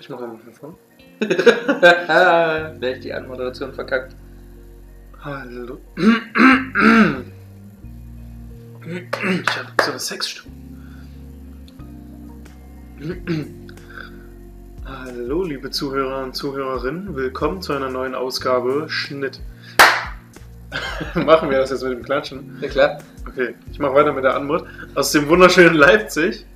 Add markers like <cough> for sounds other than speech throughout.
Ich mache mal von. <laughs> Wer ich die Anmoderation verkackt. Hallo. Ich habe so eine Sexstimme. Hallo, liebe Zuhörer und Zuhörerinnen. Willkommen zu einer neuen Ausgabe Schnitt. <laughs> Machen wir das jetzt mit dem Klatschen? Ja klar. Okay, ich mache weiter mit der Anmut. Aus dem wunderschönen Leipzig.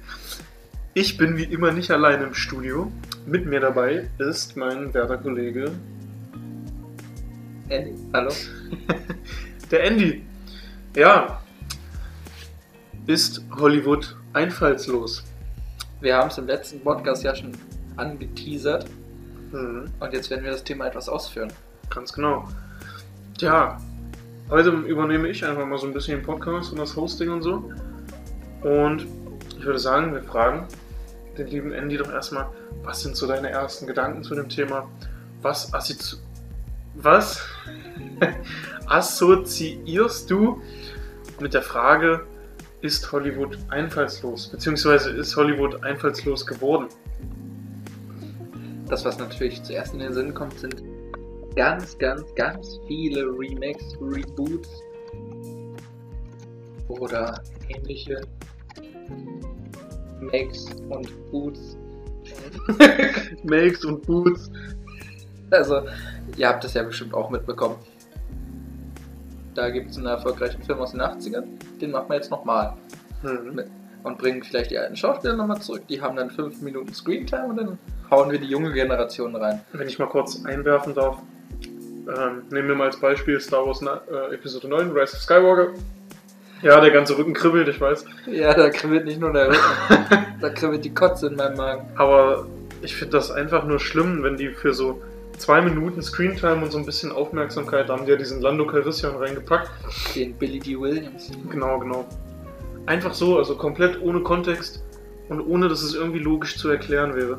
Ich bin wie immer nicht allein im Studio. Mit mir dabei ist mein werter Kollege, Andy, hallo. <laughs> der Andy. Ja, ist Hollywood einfallslos. Wir haben es im letzten Podcast ja schon angeteasert Mhm, und jetzt werden wir das Thema etwas ausführen. ganz genau. Ja, heute übernehme ich einfach mal so ein bisschen den Podcast und das Hosting und so. Und ich würde sagen, wir fragen den lieben Andy doch erstmal, was sind so deine ersten Gedanken zu dem Thema? Was, assozi was <laughs> assoziierst du mit der Frage, ist Hollywood einfallslos? Beziehungsweise ist Hollywood einfallslos geworden? Das, was natürlich zuerst in den Sinn kommt, sind ganz, ganz, ganz viele Remakes, Reboots oder ähnliche Makes und Boots. <laughs> Makes und Boots. Also, ihr habt das ja bestimmt auch mitbekommen. Da gibt es einen erfolgreichen Film aus den 80ern, den machen wir jetzt nochmal. Mhm. Und bringen vielleicht die alten Schauspieler nochmal zurück. Die haben dann 5 Minuten Screentime und dann hauen wir die junge Generation rein. Wenn ich mal kurz einwerfen darf, ähm, nehmen wir mal als Beispiel Star Wars äh, Episode 9, Rise of Skywalker. Ja, der ganze Rücken kribbelt, ich weiß. Ja, da kribbelt nicht nur der Rücken, <laughs> da kribbelt die Kotze in meinem Magen. Aber ich finde das einfach nur schlimm, wenn die für so zwei Minuten Screentime und so ein bisschen Aufmerksamkeit, da haben die ja diesen Lando Calrissian reingepackt. Den Billy D. Williams. Genau, genau. Einfach so, also komplett ohne Kontext und ohne, dass es irgendwie logisch zu erklären wäre.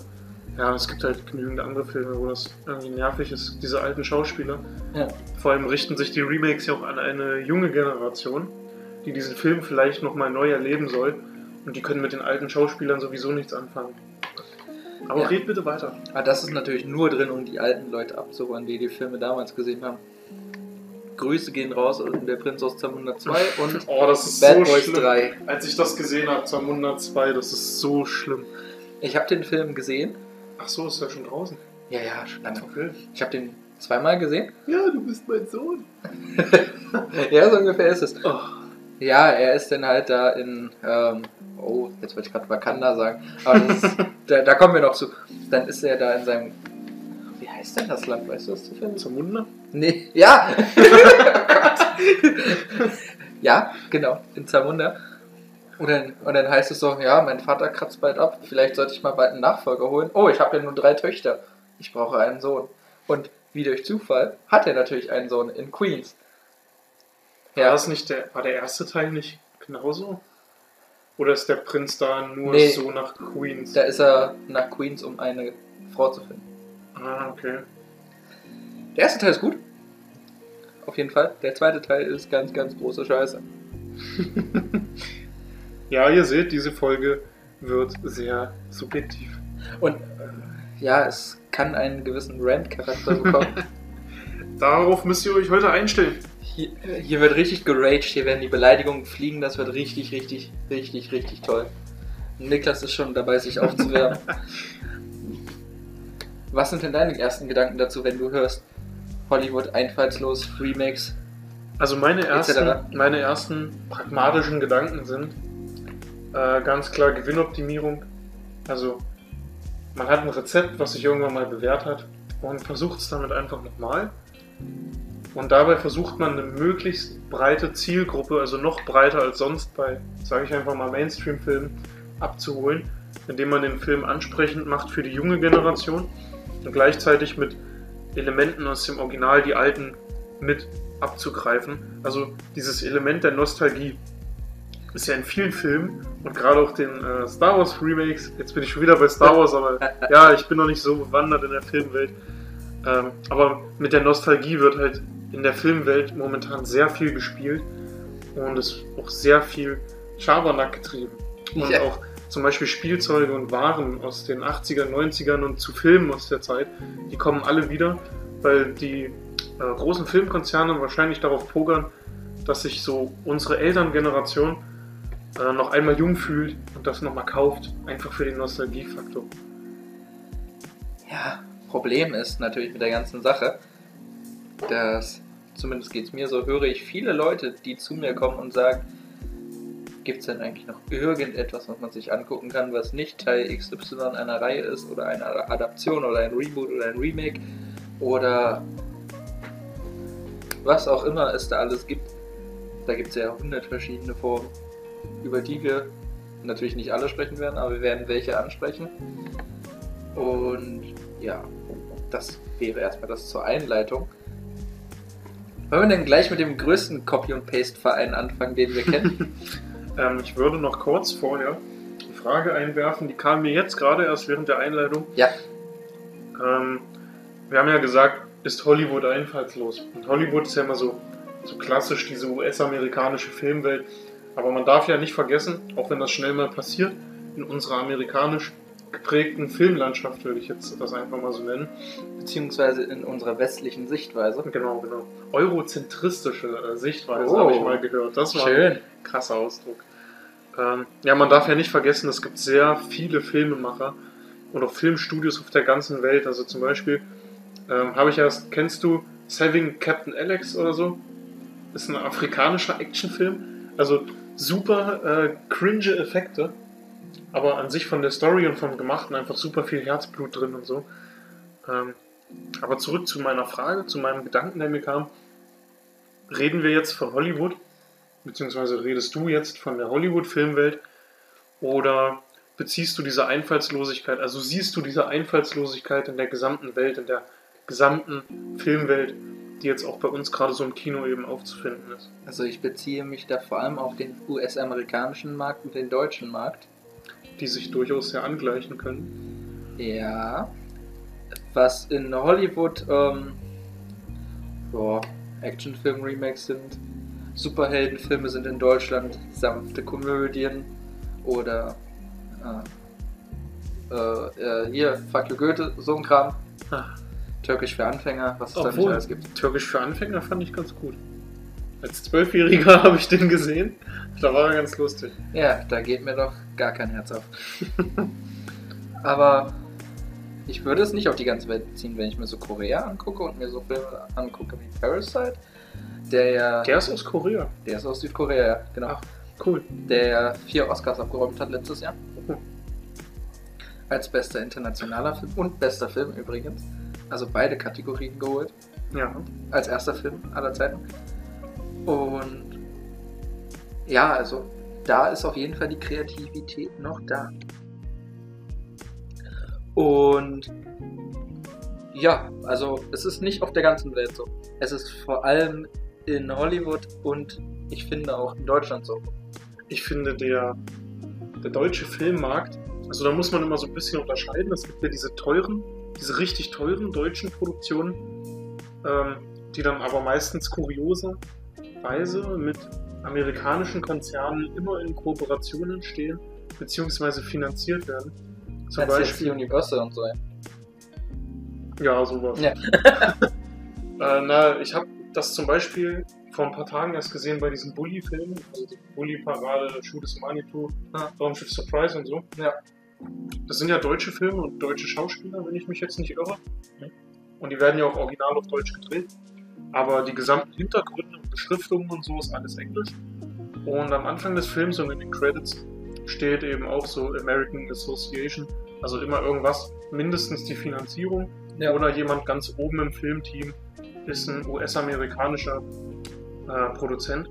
Ja, es gibt halt genügend andere Filme, wo das irgendwie nervig ist, diese alten Schauspieler. Ja. Vor allem richten sich die Remakes ja auch an eine junge Generation, die diesen Film vielleicht nochmal neu erleben soll. Und die können mit den alten Schauspielern sowieso nichts anfangen. Aber Ja. red bitte weiter. Aber das ist natürlich nur drin, um die alten Leute abzuholen, die die Filme damals gesehen haben. Grüße gehen raus an der Prinz aus Zamunda 2 und <laughs> Oh, das ist Bad so Boys schlimm. 3. Als ich das gesehen habe, Zamunda 2, das ist so schlimm. Ich habe den Film gesehen. Ach so, ist ja schon draußen. Ja, ja, schon lange. Okay. Ich habe den zweimal gesehen. Ja, du bist mein Sohn. <laughs> Ja, so ungefähr ist es. Oh. Ja, er ist dann halt da in, ähm, oh, jetzt wollte ich gerade Wakanda sagen, aber das ist, <laughs> da, da kommen wir noch zu. Dann ist er da in seinem, wie heißt denn das Land, weißt du das zufällig? Zamunda? Nee, ja! oh <laughs> ja, genau, in Zamunda. Und dann, und dann heißt es so, ja, mein Vater kratzt bald ab, vielleicht sollte ich mal bald einen Nachfolger holen. Oh, ich habe ja nur drei Töchter. Ich brauche einen Sohn. Und wie durch Zufall hat er natürlich einen Sohn in Queens. War das nicht der, war der erste Teil nicht genauso? Oder ist der Prinz da nur Nee. so nach Queens? Da ist er nach Queens, um eine Frau zu finden. ah, okay. Der erste Teil ist gut. Auf jeden Fall. Der zweite Teil ist ganz, ganz große Scheiße. <laughs> Ja, ihr seht, diese Folge wird sehr subjektiv. Und äh, ja, es kann einen gewissen Rant-Charakter bekommen. <laughs> Darauf müsst ihr euch heute einstellen. Hier, hier wird richtig geraged, hier werden die Beleidigungen fliegen, das wird richtig, richtig, richtig, richtig toll. Niklas ist schon dabei, sich aufzuwärmen. <laughs> Was sind denn deine ersten Gedanken dazu, wenn du hörst Hollywood einfallslos, Remakes? Also meine ersten, meine ersten pragmatischen Gedanken sind äh, ganz klar Gewinnoptimierung. Also man hat ein Rezept, was sich irgendwann mal bewährt hat und versucht es damit einfach nochmal. Und dabei versucht man eine möglichst breite Zielgruppe, also noch breiter als sonst bei, sage ich einfach mal, Mainstream-Filmen abzuholen, indem man den Film ansprechend macht für die junge Generation und gleichzeitig mit Elementen aus dem Original die alten mit abzugreifen. Also dieses Element der Nostalgie ist ja in vielen Filmen und gerade auch den äh, Star Wars Remakes, jetzt bin ich schon wieder bei Star Wars, aber <laughs> ja, ich bin noch nicht so bewandert in der Filmwelt. Ähm, aber mit der Nostalgie wird halt in der Filmwelt momentan sehr viel gespielt und es ist auch sehr viel Schabernack getrieben. Und Ja. auch zum Beispiel Spielzeuge und Waren aus den 80er, 90ern und zu Filmen aus der Zeit, die kommen alle wieder, weil die äh, großen Filmkonzerne wahrscheinlich darauf pokern, dass sich so unsere Elterngeneration äh, noch einmal jung fühlt und das nochmal kauft, einfach für den Nostalgiefaktor. Ja, Problem ist natürlich mit der ganzen Sache, dass, zumindest geht es mir so, höre ich viele Leute, die zu mir kommen und sagen, gibt es denn eigentlich noch irgendetwas, was man sich angucken kann, was nicht Teil XY einer Reihe ist oder eine Adaption oder ein Reboot oder ein Remake oder was auch immer es da alles gibt. Da gibt es ja hundert verschiedene Formen, über die wir natürlich nicht alle sprechen werden, aber wir werden welche ansprechen. Und ja, das wäre erstmal das zur Einleitung. Wollen wir denn gleich mit dem größten Copy- und Paste-Verein anfangen, den wir kennen? <laughs> ähm, ich würde noch kurz vorher die Frage einwerfen, die kam mir jetzt gerade erst während der Einleitung. Ja. Ähm, wir haben ja gesagt, ist Hollywood einfallslos. Und Hollywood ist ja immer so, so klassisch, diese US-amerikanische Filmwelt. Aber man darf ja nicht vergessen, auch wenn das schnell mal passiert, in unserer amerikanisch geprägten Filmlandschaft, würde ich jetzt das einfach mal so nennen. Beziehungsweise in unserer westlichen Sichtweise. Genau, genau. Eurozentristische äh, Sichtweise Oh. habe ich mal gehört. Das war Schön. ein krasser Ausdruck. Ähm, ja, man darf ja nicht vergessen, es gibt sehr viele Filmemacher und auch Filmstudios auf der ganzen Welt. Also zum Beispiel ähm, habe ich erst, kennst du Saving Captain Alex oder so? Ist ein afrikanischer Actionfilm. Also super äh, cringe Effekte, aber an sich von der Story und vom Gemachten einfach super viel Herzblut drin und so. Ähm, aber zurück zu meiner Frage, zu meinem Gedanken, der mir kam. Reden wir jetzt von Hollywood, beziehungsweise redest du jetzt von der Hollywood-Filmwelt oder beziehst du diese Einfallslosigkeit, also siehst du diese Einfallslosigkeit in der gesamten Welt, in der gesamten Filmwelt, die jetzt auch bei uns gerade so im Kino eben aufzufinden ist? Also ich beziehe mich da vor allem auf den US-amerikanischen Markt und den deutschen Markt. Die sich durchaus sehr angleichen können. Ja. Was in Hollywood ähm, ja, Actionfilm-Remakes sind. Superheldenfilme sind in Deutschland sanfte Komödien oder äh, äh, äh, hier, Fuck you Goethe, so ein Kram. Ah. Türkisch für Anfänger, was es da nicht Obwohl, alles gibt. Türkisch für Anfänger fand ich ganz gut. Als Zwölfjähriger <laughs> habe ich den gesehen. Da war er ganz lustig. Ja, da geht mir doch gar kein Herz auf. Aber ich würde es nicht auf die ganze Welt beziehen, wenn ich mir so Korea angucke und mir so Filme angucke wie Parasite, der ja. Der ist aus Korea. Der ist aus Südkorea, ja, genau. Ach. Cool. Der ja vier Oscars abgeräumt hat letztes Jahr. Als bester internationaler Film und bester Film übrigens. Also beide Kategorien geholt. Ja. Als erster Film aller Zeiten. Und ja, also da ist auf jeden Fall die Kreativität noch da. Und ja, also es ist nicht auf der ganzen Welt so. Es ist vor allem in Hollywood und ich finde auch in Deutschland so. Ich finde, der, der deutsche Filmmarkt, also da muss man immer so ein bisschen unterscheiden. Es gibt ja diese teuren, diese richtig teuren deutschen Produktionen, ähm, die dann aber meistens kurioserweise mit amerikanischen Konzernen immer in Kooperationen stehen, beziehungsweise finanziert werden. Zum jetzt Beispiel, Universal und so. ja? sowas. Ja. <laughs> Äh, na, ich habe das zum Beispiel vor ein paar Tagen erst gesehen bei diesen Bully-Filmen, also die Bully-Parade, Shoot is Manitou, Ja. Raumschiff Surprise und so. Ja. Das sind ja deutsche Filme und deutsche Schauspieler, wenn ich mich jetzt nicht irre. Und die werden ja auch original auf Deutsch gedreht. Aber die gesamten Hintergründe und Beschriftungen und so ist alles Englisch. Und am Anfang des Films und in den Credits steht eben auch so American Association, also immer irgendwas, mindestens die Finanzierung Ja. oder jemand ganz oben im Filmteam ist ein US-amerikanischer äh, Produzent.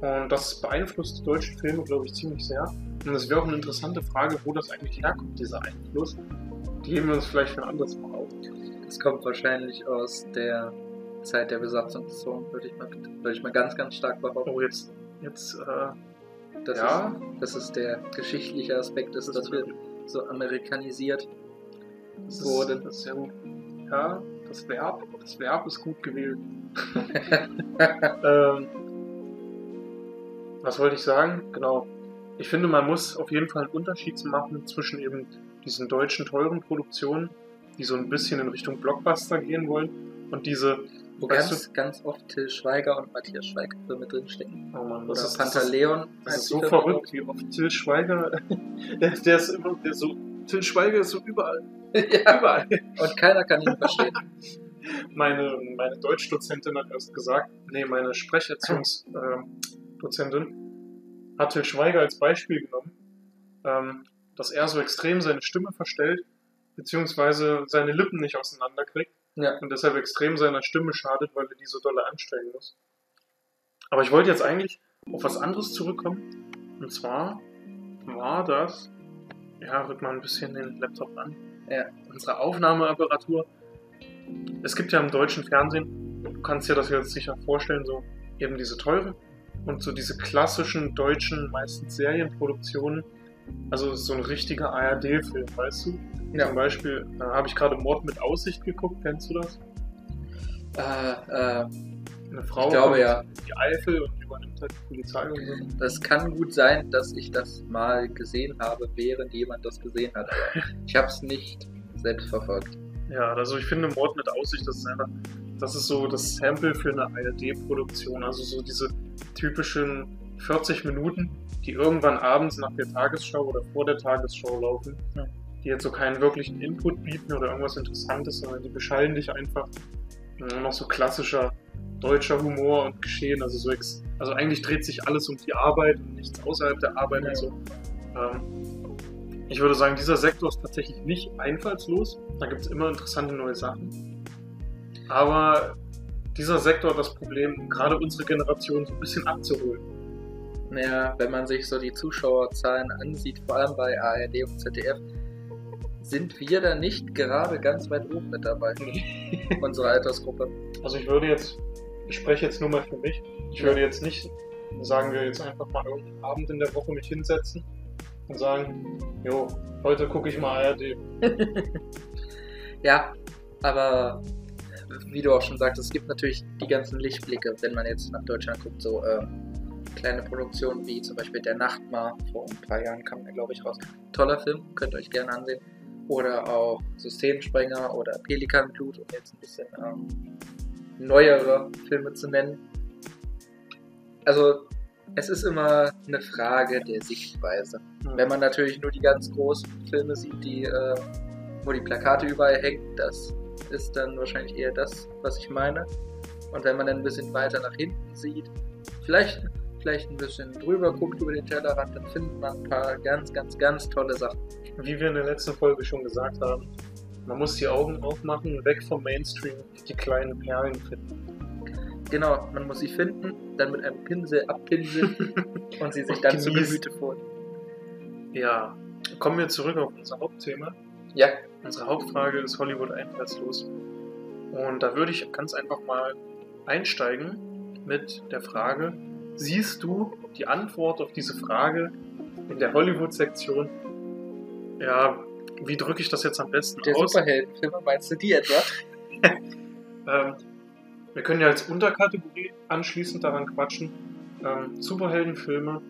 Und das beeinflusst die deutschen Filme, glaube ich, ziemlich sehr. Und es wäre auch eine interessante Frage, wo das eigentlich herkommt, dieser Einfluss. Die heben wir uns vielleicht für ein anderes Mal auf. Das kommt wahrscheinlich aus der Zeit der Besatzungszone, würde ich mal, würde ich mal ganz, ganz stark behaupten. Oh, jetzt, jetzt, äh, Das, Ja. ist, das ist der geschichtliche Aspekt, ist, Das dass ist wir so amerikanisiert das ist, wurden. das ist sehr gut. Ja, das Verb, das Verb ist gut gewählt. <laughs> ähm, was wollte ich sagen? Genau. ich finde, man muss auf jeden Fall einen Unterschied machen zwischen eben diesen deutschen teuren Produktionen, die so ein bisschen in Richtung Blockbuster gehen wollen, und diese, Wo Weißt ganz, ganz oft Till Schweiger und Matthias Schweiger Filme drinstecken. oh Mann, Oder das ist, das ist, Pantaleon. das ist so verrückt, wie oft Till Schweiger, <laughs> der, der ist immer, der so, Till Schweiger ist so überall, <laughs> ja, überall. und keiner kann ihn verstehen. <laughs> Meine, meine Deutschdozentin hat erst gesagt, nee, meine Sprecherziehungsdozentin hat Till Schweiger als Beispiel genommen, ähm, dass er so extrem seine Stimme verstellt, beziehungsweise seine Lippen nicht auseinanderkriegt Ja. und deshalb extrem seiner Stimme schadet, weil er die so dolle anstrengen muss. Aber ich wollte jetzt eigentlich auf was anderes zurückkommen. Und zwar war das, ja, rück mal ein bisschen den Laptop an, Ja. unsere Aufnahmeapparatur. Es gibt ja im deutschen Fernsehen, du kannst dir das jetzt sicher vorstellen, so eben diese teuren und so diese klassischen deutschen, meistens Serienproduktionen. Also so ein richtiger ARD-Film, weißt du? Ja. Zum Beispiel äh, habe ich gerade Mord mit Aussicht geguckt, kennst du das? Äh, äh, Eine Frau Ich glaube, ja. die Eifel und übernimmt halt die Polizei und so. das kann gut sein, dass ich das mal gesehen habe, während jemand das gesehen hat. Aber <laughs> ich habe es nicht selbst verfolgt. Ja, also ich finde Mord mit Aussicht, das ist einfach, das ist so das Sample für eine ARD-Produktion. Also so diese typischen 40 Minuten, die irgendwann abends nach der Tagesschau oder vor der Tagesschau laufen, Ja. die jetzt so keinen wirklichen Input bieten oder irgendwas Interessantes, sondern die beschallen dich einfach. Noch so klassischer deutscher Humor und Geschehen. Also so ex also eigentlich dreht sich alles um die Arbeit und nichts außerhalb der Arbeit Ja. und so. Ähm, ich würde sagen, dieser Sektor ist tatsächlich nicht einfallslos. Da gibt es immer interessante neue Sachen. Aber dieser Sektor hat das Problem, gerade unsere Generation so ein bisschen abzuholen. Naja, wenn man sich so die Zuschauerzahlen ansieht, vor allem bei ARD und ZDF, sind wir da nicht gerade ganz weit oben mit dabei. <laughs> Unsere Altersgruppe. Also ich würde jetzt, ich spreche jetzt nur mal für mich, ich Ja. würde jetzt nicht, sagen wir jetzt einfach mal irgendeinen Abend in der Woche mich hinsetzen und sagen, jo, heute gucke ich mal ARD. <laughs> Ja, aber wie du auch schon sagtest, es gibt natürlich die ganzen Lichtblicke, wenn man jetzt nach Deutschland guckt, so ähm, kleine Produktionen wie zum Beispiel Der Nachtmar, vor ein paar Jahren kam der, glaube ich, raus. Toller Film, könnt ihr euch gerne ansehen. Oder auch Systemsprenger oder Pelikanblut, um jetzt ein bisschen ähm, neuere Filme zu nennen. Also, es ist immer eine Frage der Sichtweise. Wenn man natürlich nur die ganz großen Filme sieht, die, äh, wo die Plakate überall hängen, das ist dann wahrscheinlich eher das, was ich meine. Und wenn man dann ein bisschen weiter nach hinten sieht, vielleicht, vielleicht ein bisschen drüber guckt über den Tellerrand, dann findet man ein paar ganz, ganz, ganz tolle Sachen. Wie wir in der letzten Folge schon gesagt haben, man muss die Augen aufmachen, weg vom Mainstream, die kleinen Perlen finden. Genau, man muss sie finden, dann mit einem Pinsel abpinseln <laughs> und sie sich dann zu. Gemüte führen. Ja, kommen wir zurück auf unser Hauptthema. Ja, Unsere Hauptfrage ist Hollywood einfallslos. Und da würde ich ganz einfach mal einsteigen mit der Frage, siehst du die Antwort auf diese Frage in der Hollywood-Sektion? Ja, wie drücke ich das jetzt am besten der aus? Superheldenfilme, meinst du die etwa? <laughs> Ähm, wir können ja als Unterkategorie anschließend daran quatschen. Ähm, Superheldenfilme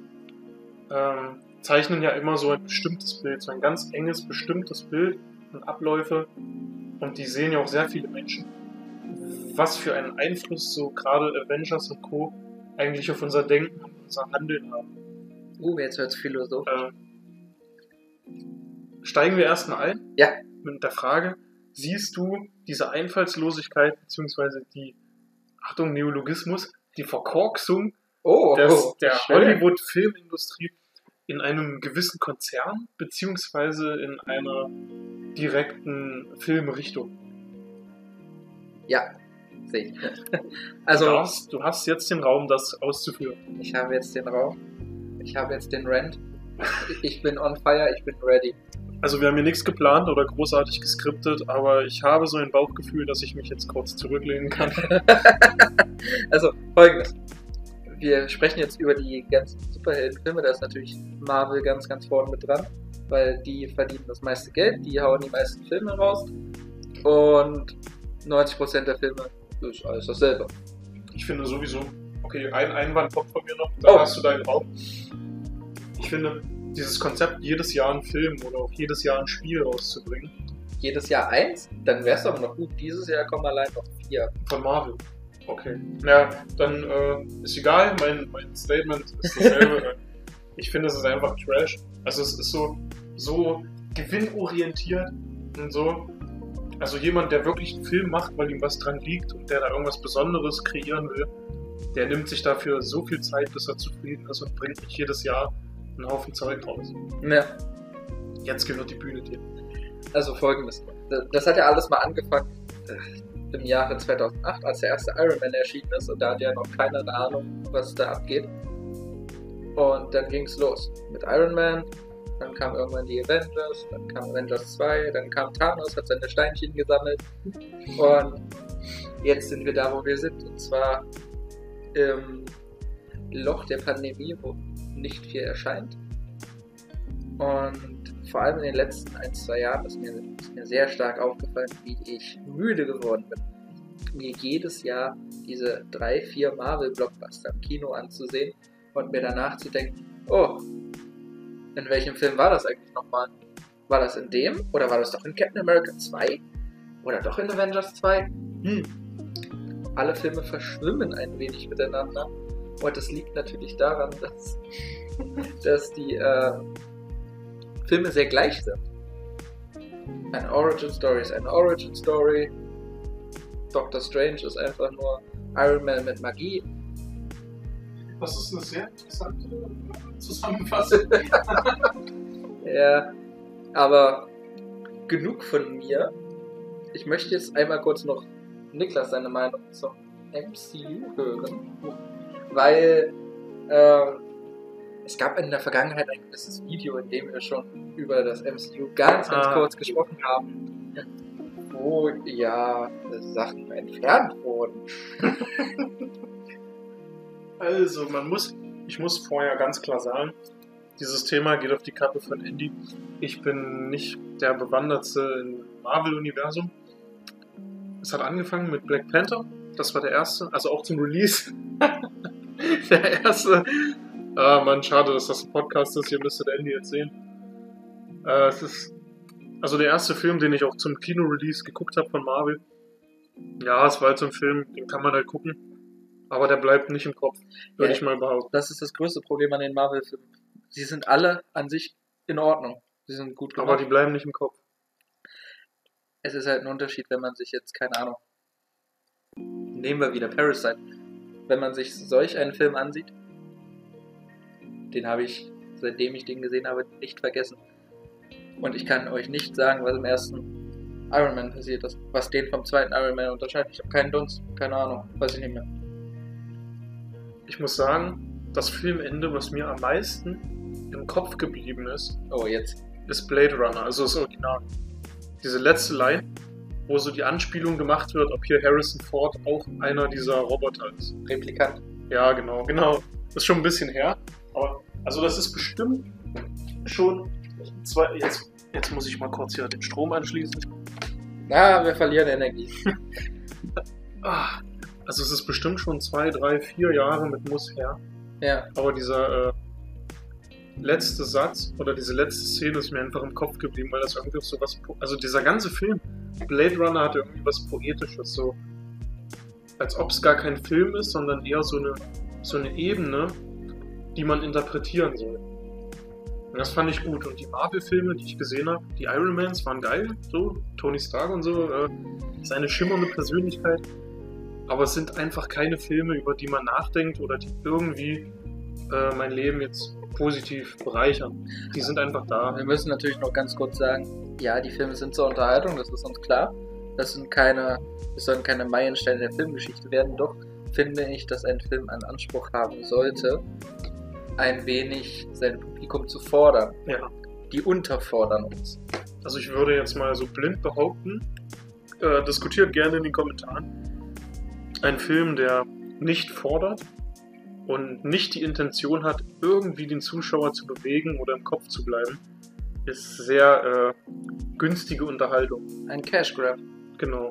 ähm, zeichnen ja immer so ein bestimmtes Bild, so ein ganz enges, bestimmtes Bild und Abläufe. Und die sehen ja auch sehr viele Menschen. Was für einen Einfluss so gerade Avengers und Co. eigentlich auf unser Denken und unser Handeln haben. Uh, jetzt wird's philosophisch. Ähm, steigen wir erstmal ein Ja. mit der Frage, siehst du diese Einfallslosigkeit beziehungsweise die, Achtung, Neologismus, die Verkorksung Oh, des, der schön. Hollywood-Filmindustrie in einem gewissen Konzern beziehungsweise in einer direkten Filmrichtung? Ja, sehe ich. <laughs> du, Also, darfst, du hast jetzt den Raum, das auszuführen. ich habe jetzt den Raum. Ich habe jetzt den Rent. Ich bin on fire, ich bin ready. Also wir haben hier nichts geplant oder großartig geskriptet, aber ich habe so ein Bauchgefühl, dass ich mich jetzt kurz zurücklehnen kann. <laughs> Also, folgendes. Wir sprechen jetzt über die ganzen Superheldenfilme. Da ist natürlich Marvel ganz, ganz vorne mit dran, weil die verdienen das meiste Geld, die hauen die meisten Filme raus. Und 90% der Filme ist alles dasselbe. Ich finde sowieso, okay, ein Einwand kommt von mir noch, dann Oh. hast du deinen Raum. Ich finde, dieses Konzept, jedes Jahr einen Film oder auch jedes Jahr ein Spiel rauszubringen, Jedes Jahr eins, dann wär's doch noch gut. Dieses Jahr kommen allein noch vier. von Marvel. Okay. Ja, dann äh, ist egal, mein, mein Statement ist dasselbe. <laughs> Ich finde, es ist einfach Trash. Also es ist so, so gewinnorientiert und so. Also jemand, der wirklich einen Film macht, weil ihm was dran liegt und der da irgendwas Besonderes kreieren will, der nimmt sich dafür so viel Zeit, bis er zufrieden ist und bringt nicht jedes Jahr einen Haufen Zeug raus. Ja. Jetzt gehört die Bühne dir. Also folgendes. Das hat ja alles mal angefangen äh, im Jahre 2008, als der erste Iron Man erschienen ist und da hatte ja noch keiner eine Ahnung, was da abgeht. Und dann ging es los mit Iron Man, dann kam irgendwann die Avengers, dann kam Avengers 2, dann kam Thanos, hat seine Steinchen gesammelt und jetzt sind wir da, wo wir sind und zwar im Loch der Pandemie, wo nicht viel erscheint. Und vor allem in den letzten ein, zwei Jahren ist mir, ist mir sehr stark aufgefallen, wie ich müde geworden bin. Mir jedes Jahr diese drei, vier Marvel-Blockbuster im Kino anzusehen und mir danach zu denken, oh, in welchem Film war das eigentlich nochmal? War das in dem? Oder war das doch in Captain America 2? Oder doch in Avengers 2? Hm. Alle Filme verschwimmen ein wenig miteinander. Und das liegt natürlich daran, dass, <laughs> dass die äh, Filme sehr gleich sind. Eine Origin Story ist eine Origin Story. Doctor Strange ist einfach nur Iron Man mit Magie. Das ist eine sehr interessante Zusammenfassung. <laughs> Ja, aber genug von mir. Ich möchte jetzt einmal kurz noch Niklas seine Meinung zum MCU hören, weil äh, es gab in der Vergangenheit ein gewisses Video, in dem wir schon über das MCU ganz, ganz Ah. kurz gesprochen haben, wo ja Sachen entfernt wurden. <laughs> Also, man muss, ich muss vorher ganz klar sagen, dieses Thema geht auf die Kappe von Andy. Ich bin nicht der Bewandertste im Marvel-Universum. Es hat angefangen mit Black Panther. Das war der erste, also auch zum Release. <laughs> der erste. Ah, Mann, schade, dass das ein Podcast ist. Ihr müsstet Andy jetzt sehen. Äh, es ist also der erste Film, den ich auch zum Kino-Release geguckt habe von Marvel. Ja, es war halt so ein Film, den kann man halt gucken. Aber der bleibt nicht im Kopf, würde Ja. ich mal behaupten. Das ist das größte Problem an den Marvel-Filmen. Sie sind alle an sich in Ordnung. Sie sind gut gemacht. Aber die bleiben nicht im Kopf. es ist halt ein Unterschied, wenn man sich jetzt, keine Ahnung, nehmen wir wieder Parasite. Wenn man sich solch einen Film ansieht, den habe ich, seitdem ich den gesehen habe, nicht vergessen. Und ich kann euch nicht sagen, was im ersten Iron Man passiert ist, was den vom zweiten Iron Man unterscheidet. Ich habe keinen Dunst, keine Ahnung, weiß ich nicht mehr. Ich muss sagen, das Filmende, was mir am meisten im Kopf geblieben ist, Oh, jetzt. ist Blade Runner, also das Original. Diese letzte Line, wo so die Anspielung gemacht wird, ob hier Harrison Ford auch einer dieser Roboter ist. Replikant. Ja, genau, genau. Das ist schon ein bisschen her. Aber, also das ist bestimmt schon zwei. Jetzt, jetzt muss ich mal kurz hier den Strom anschließen. Na, wir verlieren Energie. <laughs> Ah, also es ist bestimmt schon zwei, drei, vier Jahre mit Muss her. Ja, Aber dieser äh, letzte Satz oder diese letzte Szene ist mir einfach im Kopf geblieben, weil das irgendwie so was. Also dieser ganze Film, Blade Runner hat irgendwie was Poetisches, so. Als ob es gar kein Film ist, sondern eher so eine, so eine Ebene, die man interpretieren soll. Und das fand ich gut. Und die Marvel-Filme, die ich gesehen habe, die Iron Mans waren geil, so, Tony Stark und so, äh, seine schimmernde Persönlichkeit. Aber es sind einfach keine Filme, über die man nachdenkt oder die irgendwie äh, mein Leben jetzt positiv bereichern. Die sind einfach da. Wir müssen natürlich noch ganz kurz sagen, ja, die Filme sind zur Unterhaltung, das ist uns klar. Das sind keine, das sollen keine Meilensteine der Filmgeschichte werden, doch finde ich, dass ein Film einen Anspruch haben sollte, ein wenig sein Publikum zu fordern. Ja. Die unterfordern uns. Also ich würde jetzt mal so blind behaupten, äh, diskutiert gerne in den Kommentaren, ein Film, der nicht fordert und nicht die Intention hat, irgendwie den Zuschauer zu bewegen oder im Kopf zu bleiben, ist sehr äh, günstige Unterhaltung. Ein Cash Grab. Genau.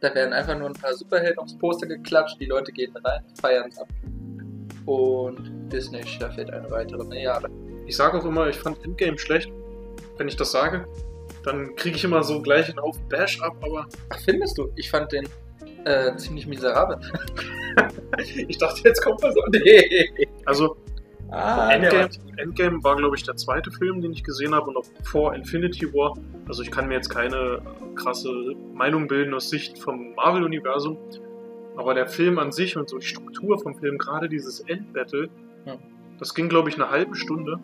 Da werden einfach nur ein paar Superhelden aufs Poster geklatscht, die Leute gehen rein, feiern es ab. Und Disney staffelt eine weitere Milliarde. Ich sage auch immer, ich fand Endgame schlecht. Wenn ich das sage, dann kriege ich immer so gleich einen Haufen Bash ab, aber Ach, findest du? Ich fand den äh, ziemlich miserabel. <laughs> ich dachte, jetzt kommt was an. <laughs> Nee. Also, Ah, Endgame, Endgame war, glaube ich, der zweite Film, den ich gesehen habe und noch vor Infinity War. Also, ich kann mir jetzt keine krasse Meinung bilden aus Sicht vom Marvel-Universum. Aber der Film an sich und so die Struktur vom Film, gerade dieses Endbattle, Ja. das ging, glaube ich, eine halbe Stunde.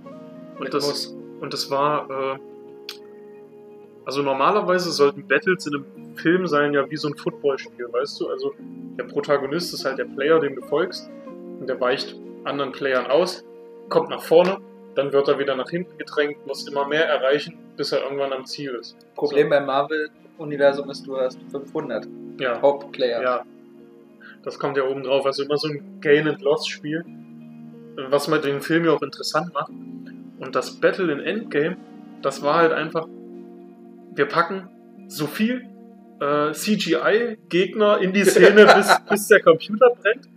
Und Mit das, und das war. Äh, also normalerweise sollten Battles in einem Film sein ja wie so ein Footballspiel, weißt du? Also der Protagonist ist halt der Player, dem du folgst, und der weicht anderen Playern aus, kommt nach vorne, dann wird er wieder nach hinten gedrängt, muss immer mehr erreichen, bis er irgendwann am Ziel ist. Problem beim Marvel-Universum ist, du hast 500 Ja, Hauptplayer. ja. Das kommt ja oben drauf. Also immer so ein Gain-and-Loss-Spiel, was man den Film ja auch interessant macht. Und das Battle in Endgame, das war halt einfach, wir packen so viel äh, CGI-Gegner in die Szene, <laughs> bis, bis der Computer brennt.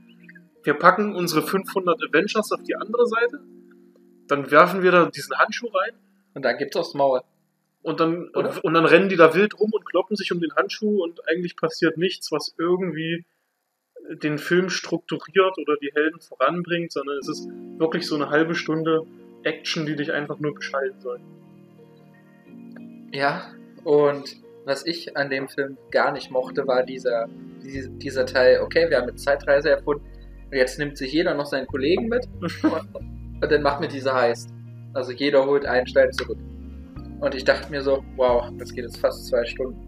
Wir packen unsere 500 Avengers auf die andere Seite. Dann werfen wir da diesen Handschuh rein. Und dann gibt's aufs Maul. Und dann, Oder? und dann rennen die da wild rum und kloppen sich um den Handschuh und eigentlich passiert nichts, was irgendwie den Film strukturiert oder die Helden voranbringt, sondern es ist wirklich so eine halbe Stunde Action, die dich einfach nur beschallen soll. Ja, und was ich an dem Film gar nicht mochte, war dieser, die- dieser Teil, okay, wir haben eine Zeitreise erfunden und jetzt nimmt sich jeder noch seinen Kollegen mit und, <laughs> und dann macht mir dieser Heist. Also jeder holt einen Stein zurück. Und ich dachte mir so, wow, das geht jetzt fast zwei Stunden.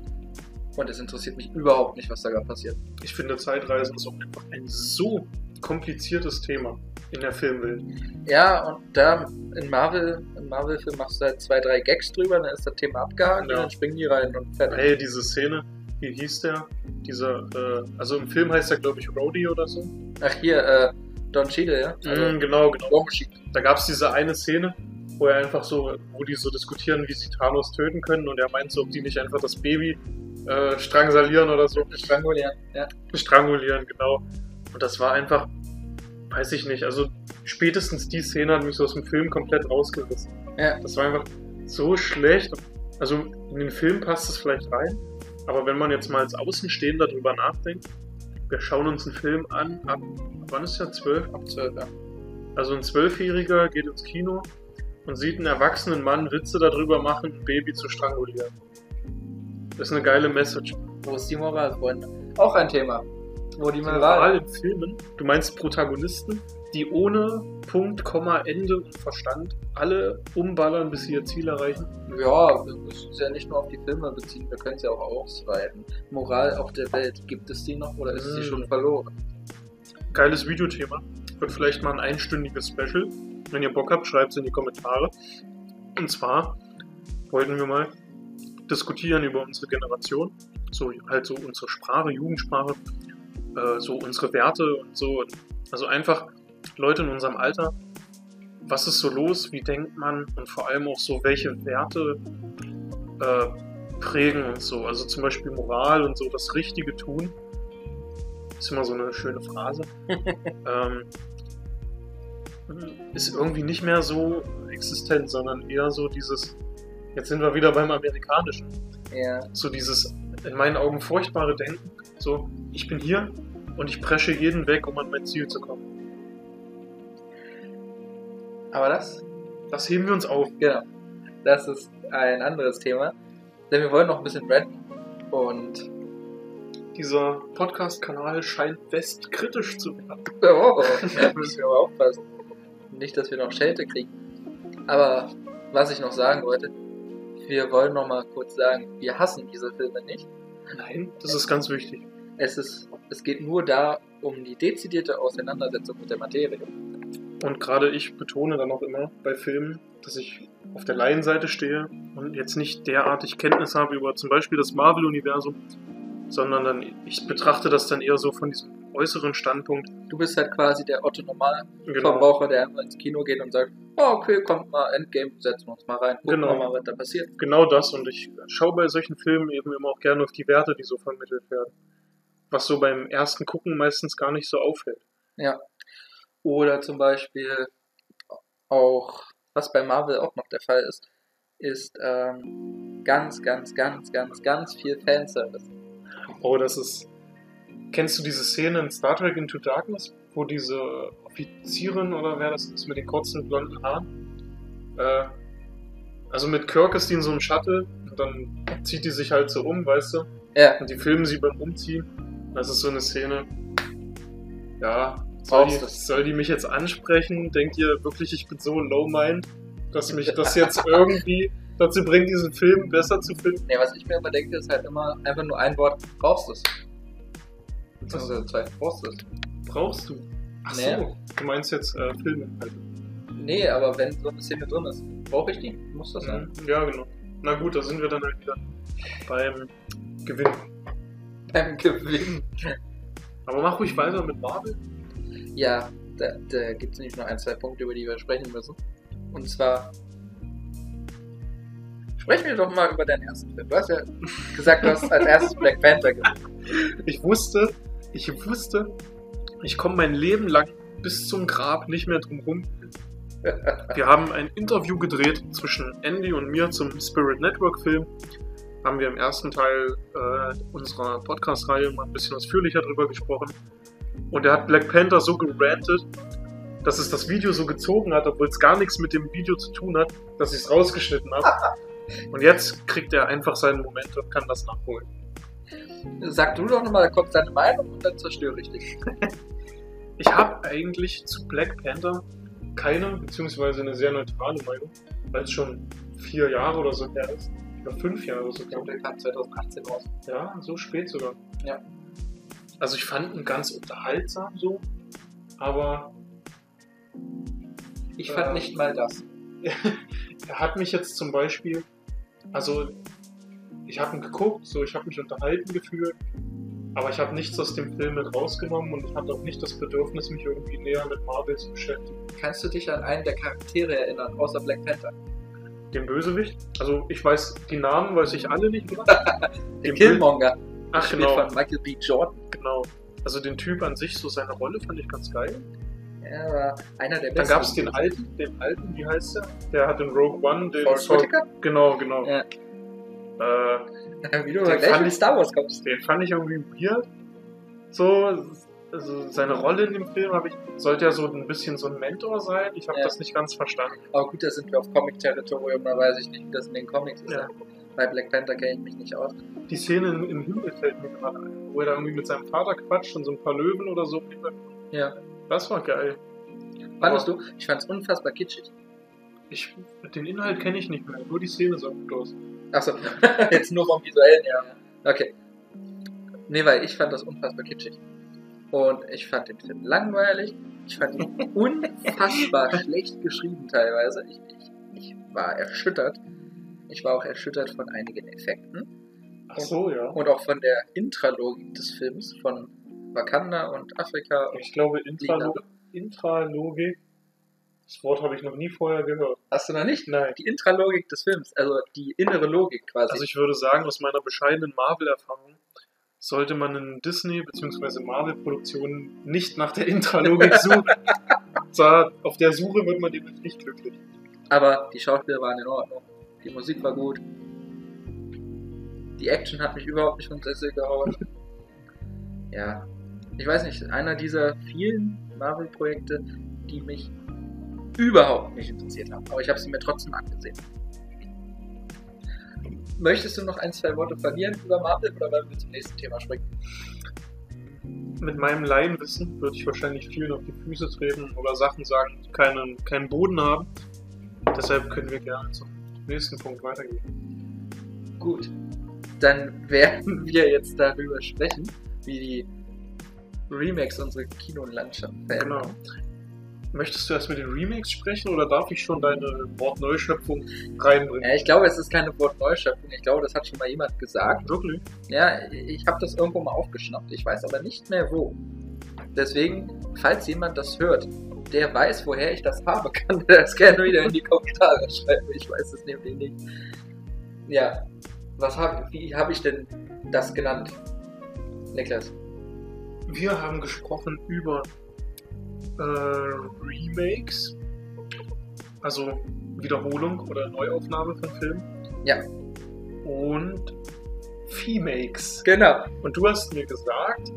Und es interessiert mich überhaupt nicht, was da gerade passiert. Ich finde, Zeitreisen ist auch einfach ein so kompliziertes Thema in der Filmwelt. Ja, und da in Marvel, im Marvel-Film machst du halt zwei, drei Gags drüber, dann ist das Thema abgehakt Ja. und dann springen die rein und fertig. Hey, diese Szene, wie hieß der? Dieser, äh, also im Film heißt er, glaube ich, Rhodey oder so. Ach hier, äh, Don Cheadle, ja? Also, Mm, genau, genau. Da gab es diese eine Szene, wo er einfach so, wo die so diskutieren, wie sie Thanos töten können und er meint so, ob die nicht einfach das Baby äh, strangsalieren oder so. Strangulieren, ja. Strangulieren, genau. Und das war einfach, weiß ich nicht, also spätestens die Szene hat mich so aus dem Film komplett rausgerissen. Ja. Das war einfach so schlecht. Also in den Film passt es vielleicht rein, aber wenn man jetzt mal als Außenstehender drüber nachdenkt, wir schauen uns einen Film an, ab, wann ist der, 12? Ab 12, ja. Also ein Zwölfjähriger geht ins Kino und sieht einen erwachsenen Mann Witze darüber machen, ein Baby zu strangulieren. Das ist eine geile Message. Wo ist die Moral, Freunde? Auch ein Thema. Wo die Die Moral. Moral in Filmen, du meinst Protagonisten, die ohne Punkt, Komma, Ende und Verstand alle umballern, bis sie ihr Ziel erreichen? Ja, wir müssen es ja nicht nur auf die Filme beziehen, wir können es ja auch ausweiten. Moral auf der Welt, gibt es die noch oder ist sie Mm. schon verloren? Geiles Videothema. Wird vielleicht mal ein einstündiges Special. Wenn ihr Bock habt, schreibt es in die Kommentare. Und zwar wollten wir mal diskutieren über unsere Generation. So halt so unsere Sprache, Jugendsprache, äh, so unsere Werte und so. Also einfach Leute in unserem Alter. Was ist so los? Wie denkt man? Und vor allem auch so, welche Werte äh, prägen uns so. Also zum Beispiel Moral und so, das Richtige tun. Ist immer so eine schöne Phrase. <laughs> ähm, ist irgendwie nicht mehr so existent, sondern eher so dieses, jetzt sind wir wieder beim Amerikanischen, Ja. so dieses in meinen Augen furchtbare Denken, so ich bin hier und ich presche jeden weg, um an mein Ziel zu kommen. Aber das, Das heben wir uns auf. genau, das ist ein anderes Thema. Denn wir wollen noch ein bisschen ranten. Und Dieser Podcast-Kanal scheint westkritisch zu werden. <laughs> Oh, da müssen wir aber aufpassen. Nicht, dass wir noch Schelte kriegen. Aber was ich noch sagen wollte, wir wollen noch mal kurz sagen, wir hassen diese Filme nicht. Nein, das ist ganz wichtig. Es, ist, es geht nur da um die dezidierte Auseinandersetzung mit der Materie. Und gerade ich betone dann auch immer bei Filmen, dass ich auf der Laienseite stehe und jetzt nicht derartig Kenntnis habe über zum Beispiel das Marvel-Universum, sondern dann ich betrachte das dann eher so von diesem äußeren Standpunkt. Du bist halt quasi der Otto Genau, Normalverbraucher, der einfach ins Kino geht und sagt, oh, okay, kommt mal Endgame, setzen wir uns mal rein, gucken Genau. wir mal, was da passiert. genau das und ich schaue bei solchen Filmen eben immer auch gerne auf die Werte, die so vermittelt werden. Was so beim ersten Gucken meistens gar nicht so auffällt. Ja. Oder zum Beispiel auch, was bei Marvel auch noch der Fall ist, ist ähm, ganz, ganz, ganz, ganz, ganz viel Fanservice. Oh, das ist. Kennst du diese Szene in Star Trek Into Darkness, wo diese Offizierin oder wer das ist mit den kurzen blonden Haaren? Äh, also mit Kirk ist die in so einem Shuttle und dann zieht die sich halt so um, weißt du? Ja, Und die filmen sie beim Umziehen. Das ist so eine Szene. Ja, soll die, soll die mich jetzt ansprechen? Denkt ihr wirklich, ich bin so low-mind, dass mich das jetzt irgendwie dazu bringt, diesen Film besser zu finden? nee, was ich mir immer denke, ist halt immer einfach nur ein Wort, brauchst du es. Beziehungsweise zwei, brauchst du es. Brauchst du? Ach Nee. so, du meinst jetzt äh, Filme halt. Nee, aber wenn so eine Szene drin ist, brauche ich die? Muss das sein? Mhm. Ja, genau. Na gut, da sind wir dann halt wieder beim Gewinn. Beim Gewinn. Aber mach ruhig weiter mit Marvel. Ja, da, da gibt es nämlich noch ein, zwei Punkte, über die wir sprechen müssen. Und zwar. Sprechen wir doch mal über deinen ersten Film. Du hast ja gesagt, du hast als erstes Black Panther gesehen. Ich wusste, ich wusste, ich komme mein Leben lang bis zum Grab nicht mehr drum rum. Wir haben ein Interview gedreht zwischen Andy und mir zum Spirit Network Film. Haben wir im ersten Teil äh, unserer Podcast-Reihe mal ein bisschen ausführlicher drüber gesprochen. Und er hat Black Panther so gerantet, dass es das Video so gezogen hat, obwohl es gar nichts mit dem Video zu tun hat, dass ich es rausgeschnitten habe. Und jetzt kriegt er einfach seinen Moment und kann das nachholen. Sag du doch nochmal, da kommt deine Meinung und dann zerstöre ich dich. <laughs> Ich habe eigentlich zu Black Panther keine, beziehungsweise eine sehr neutrale Meinung, weil es schon vier Jahre oder so her ist. Oder fünf Jahre Ich sogar. glaube, der kam 2018 raus. Ja, so spät sogar. Ja. Also ich fand ihn ganz unterhaltsam so, aber Ich fand Ähm. nicht mal das. <laughs> er hat mich jetzt zum Beispiel, also ich habe ihn geguckt, so ich habe mich unterhalten gefühlt, aber ich habe nichts aus dem Film mit rausgenommen und ich hatte auch nicht das Bedürfnis, mich irgendwie näher mit Marvel zu beschäftigen. Kannst du dich an einen der Charaktere erinnern, außer Black Panther? Den Bösewicht, also ich weiß die Namen, weiß ich alle nicht mehr. <laughs> Den Killmonger, Ach genau, von Michael B. Jordan. genau. Also den Typ an sich, so seine Rolle fand ich ganz geil. Er war einer der Dann besten. gab es den alten, den alten, wie heißt der? Der hat in Rogue One den Whitaker? Genau, genau. Ja. Äh, Wie du aber gleich fand mit ich- Star Wars kommst. den fand ich irgendwie weird. So, also seine Rolle in dem Film habe ich, sollte ja so ein bisschen so ein Mentor sein. Ich habe Ja. das nicht ganz verstanden. Aber gut, da sind wir auf Comic-Territorium, da weiß ich nicht, wie das in den Comics ist. Ja. Bei Black Panther kenne ich mich nicht aus. Die Szene im, im Himmel fällt mir gerade ein, wo er da irgendwie mit seinem Vater quatscht und so ein paar Löwen oder so. Ja. Das war geil. Fandest du? Ich fand's unfassbar kitschig. Ich, den Inhalt kenne ich nicht mehr, nur die Szene sah gut aus. Achso, <laughs> jetzt nur vom Visuellen, ja. Okay. Nee, weil ich fand das unfassbar kitschig. Und ich fand den Film langweilig. Ich fand ihn <laughs> unfassbar schlecht geschrieben teilweise. Ich, ich, ich war erschüttert. Ich war auch erschüttert von einigen Effekten. Ach so, ja. Und auch von der Intralogik des Films, von Wakanda und Afrika. Und Ich glaube, Intralogik, Intralogik, das Wort habe ich noch nie vorher gehört. Hast du noch nicht? Nein. Die Intralogik des Films, also die innere Logik quasi. Also ich würde sagen, aus meiner bescheidenen Marvel-Erfahrung sollte man in Disney- bzw. Marvel-Produktionen nicht nach der Intralogik <laughs> suchen. da, auf der Suche wird man nämlich nicht glücklich. Aber die Schauspieler waren in Ordnung. Die Musik war gut. Die Action hat mich überhaupt nicht vom Sessel gehauen. Ja. Ich weiß nicht, einer dieser vielen Marvel-Projekte, die mich überhaupt nicht interessiert haben. Aber ich habe sie mir trotzdem angesehen. Möchtest du noch ein, zwei Worte verlieren über Marvel oder wollen wir zum nächsten Thema springen? Mit meinem Laienwissen würde ich wahrscheinlich vielen auf die Füße treten oder Sachen sagen, die keinen, keinen Boden haben. Deshalb können wir gerne zum nächsten Punkt weitergehen. Gut. Dann <laughs> werden wir jetzt darüber sprechen, wie die Remakes unsere Kinolandschaft verändern. Genau. Möchtest du erst mit den Remakes sprechen oder darf ich schon deine Wortneuschöpfung reinbringen? Ja, ich glaube, es ist keine Wortneuschöpfung. Ich glaube, das hat schon mal jemand gesagt. Wirklich? Ja, ich habe das irgendwo mal aufgeschnappt. Ich weiß aber nicht mehr wo. Deswegen, falls jemand das hört, der weiß, woher ich das habe, <laughs> kann der das gerne wieder in die Kommentare schreiben. Ich weiß es nämlich nicht. Ja, was hab, wie habe ich denn das genannt? Niklas. Wir haben gesprochen über äh, Remakes, also Wiederholung oder Neuaufnahme von Filmen. Ja. Und Femakes. Genau. Und du hast mir gesagt,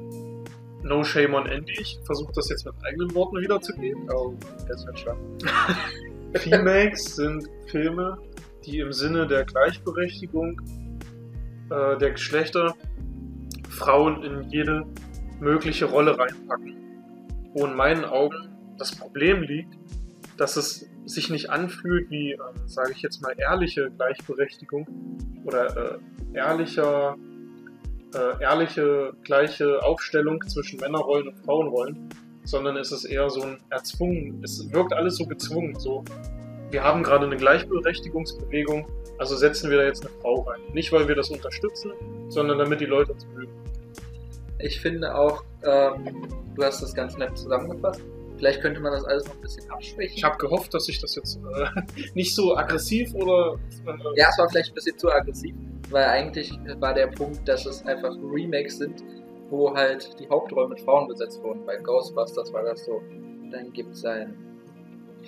no shame on Andy, ich versuche das jetzt mit eigenen Worten wiederzugeben. Oh, das wird schon. <laughs> <laughs> Remakes sind Filme, die im Sinne der Gleichberechtigung äh, der Geschlechter Frauen in jede mögliche Rolle reinpacken. Wo in meinen Augen das Problem liegt, dass es sich nicht anfühlt wie, äh, sage ich jetzt mal, ehrliche Gleichberechtigung oder äh, ehrlicher, äh, ehrliche gleiche Aufstellung zwischen Männerrollen und Frauenrollen, sondern es ist eher so ein erzwungen, es wirkt alles so gezwungen, so wir haben gerade eine Gleichberechtigungsbewegung, also setzen wir da jetzt eine Frau rein. Nicht, weil wir das unterstützen, sondern damit die Leute uns mögen. Ich finde auch, ähm, du hast das ganz nett zusammengefasst. Vielleicht könnte man das alles noch ein bisschen abschwächen. Ich habe gehofft, dass ich das jetzt äh, <laughs> nicht so aggressiv oder. Äh, Ja, es war vielleicht ein bisschen zu aggressiv, weil eigentlich war der Punkt, dass es einfach Remakes sind, wo halt die Hauptrollen mit Frauen besetzt wurden. Bei Ghostbusters war das so. Dann gibt es ein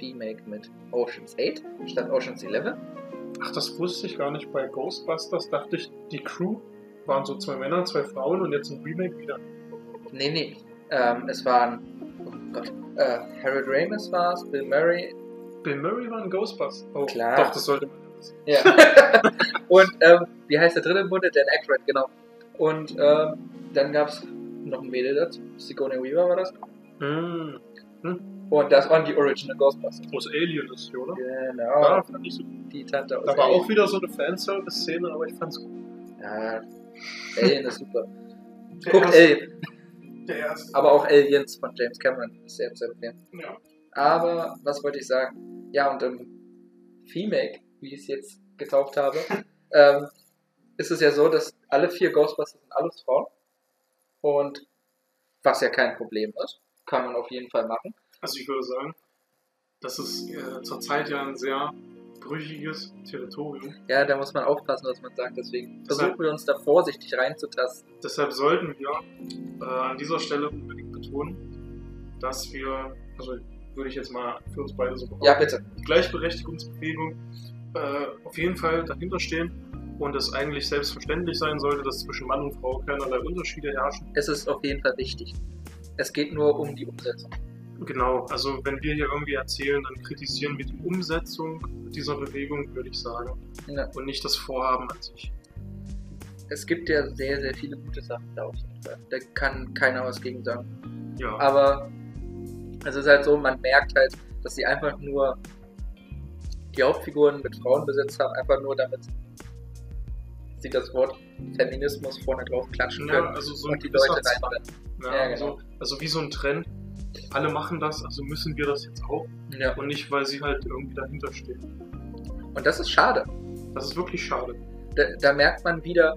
Remake mit Ocean's 8 statt Ocean's 11. Ach, das wusste ich gar nicht. Bei Ghostbusters dachte ich, die Crew waren so zwei Männer, zwei Frauen und jetzt ein Remake wieder. Nee, nee. Ähm, es waren, oh Gott, äh, Harold Ramis war es, Bill Murray. Bill Murray war ein Ghostbusters. Oh, Klar. Doch, das sollte man wissen. Ja. <laughs> Und ähm, wie heißt der dritte im Bunde? Dan Aykroyd, genau. Und ähm, dann gab es noch ein Mädel dazu. Sigourney Weaver war das. Mm. Und das waren die Original Ghostbusters. Es Alien ist, hier, oder? Genau. Ja, fand ich so. Die Tante aus Da war Alien. auch wieder so eine Fanservice-Szene, aber ich fand's gut. Ja, Alien ist super. Der Guckt erste- Alien. Der erste. Aber auch Aliens von James Cameron ist sehr zu empfehlen. Ja. Aber, was wollte ich sagen? Ja, und im Femake, wie ich es jetzt getauft habe, <laughs> ähm, ist es ja so, dass alle vier Ghostbusters sind alles Frauen. Und was ja kein Problem ist, kann man auf jeden Fall machen. Also ich würde sagen, das ist äh, zurzeit ja ein sehr brüchiges Territorium. Ja, da muss man aufpassen, was man sagt. Deswegen versuchen wir uns da vorsichtig reinzutasten. Deshalb sollten wir äh, an dieser Stelle unbedingt betonen, dass wir, also würde ich jetzt mal für uns beide so behaupten, Ja, bitte. die Gleichberechtigungsbewegung äh, auf jeden Fall dahinter stehen und es eigentlich selbstverständlich sein sollte, dass zwischen Mann und Frau keinerlei Unterschiede herrschen. Es ist auf jeden Fall wichtig. Es geht nur um die Umsetzung. Genau, also wenn wir hier irgendwie erzählen, dann kritisieren wir die Umsetzung dieser Bewegung, würde ich sagen, Ja. und nicht das Vorhaben an sich. Es gibt ja sehr, sehr viele gute Sachen da auf jeden Fall. Da kann keiner was gegen sagen. Ja, Aber es ist halt so, man merkt halt, dass sie einfach nur die Hauptfiguren mit Frauen besetzt haben, einfach nur damit sie das Wort Feminismus vorne drauf klatschen ja können also so und die Leute Zwang. reinrennen. Ja, Ja, also, genau. also wie so ein Trend. Alle machen das, also müssen wir das jetzt auch. Ja. Und nicht, weil sie halt irgendwie dahinter stehen. Und das ist schade. Das ist wirklich schade. Da, da merkt man wieder,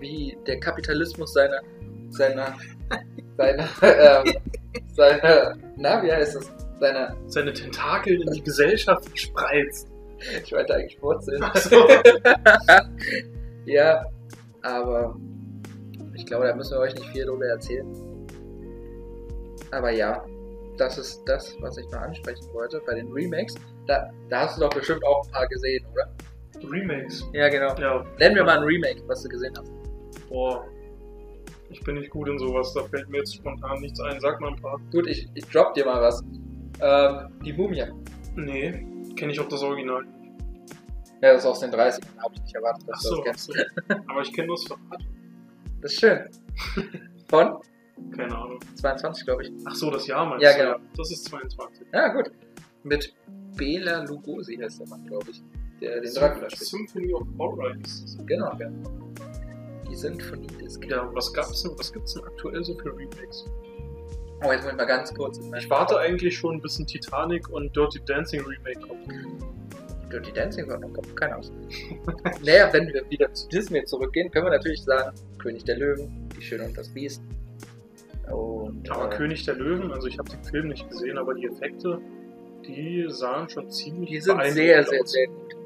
wie der Kapitalismus seine, seine, <laughs> seine, ähm, seine, na, wie heißt es? Seine, Seine Tentakel in die Gesellschaft spreizt. ich wollte eigentlich Wurzeln. So. <laughs> Ja, aber ich glaube, da müssen wir euch nicht viel darüber erzählen. Aber ja, das ist das, was ich noch ansprechen wollte bei den Remakes. Da, da hast du doch bestimmt auch ein paar gesehen, oder? Remakes. Ja, genau. Ja, Nenn mir mal ein Remake, was du gesehen hast. boah. Ich bin nicht gut in sowas, da fällt mir jetzt spontan nichts ein. Sag mal ein paar. Gut, ich, ich drop dir mal was. Ähm, die Mumie. Nee, kenne ich auch das Original. Ja, das ist aus den 30ern, habe ich nicht erwartet, Ach dass du so, das ach kennst. so. Aber ich kenne das Verrat. Das ist schön. <laughs> Von Keine Ahnung. 22, glaube ich. Ach so, das Jahr meinst Ja, du? genau. Das ist 22. Ja, gut. Mit Bela Lugosi heißt der Mann, glaube ich. Der den Dracula spielt. Symphony of Horror das. Genau, ja. Die Symphonie des Ja, was gab's denn, was gibt's denn aktuell so für Remakes? Oh, jetzt muss ich mal ganz kurz Ich warte eigentlich schon, bis ein Titanic und Dirty Dancing Remake kommt. Dirty Dancing war noch kommt keiner aus. <laughs> naja, wenn wir wieder zu Disney zurückgehen, können wir natürlich sagen, König der Löwen, Die Schöne und das Biest. Und Aber äh, König der Löwen, also ich habe den Film nicht gesehen, aber die Effekte, die sahen schon ziemlich die sind sehr, sehr, aus. sehr gut.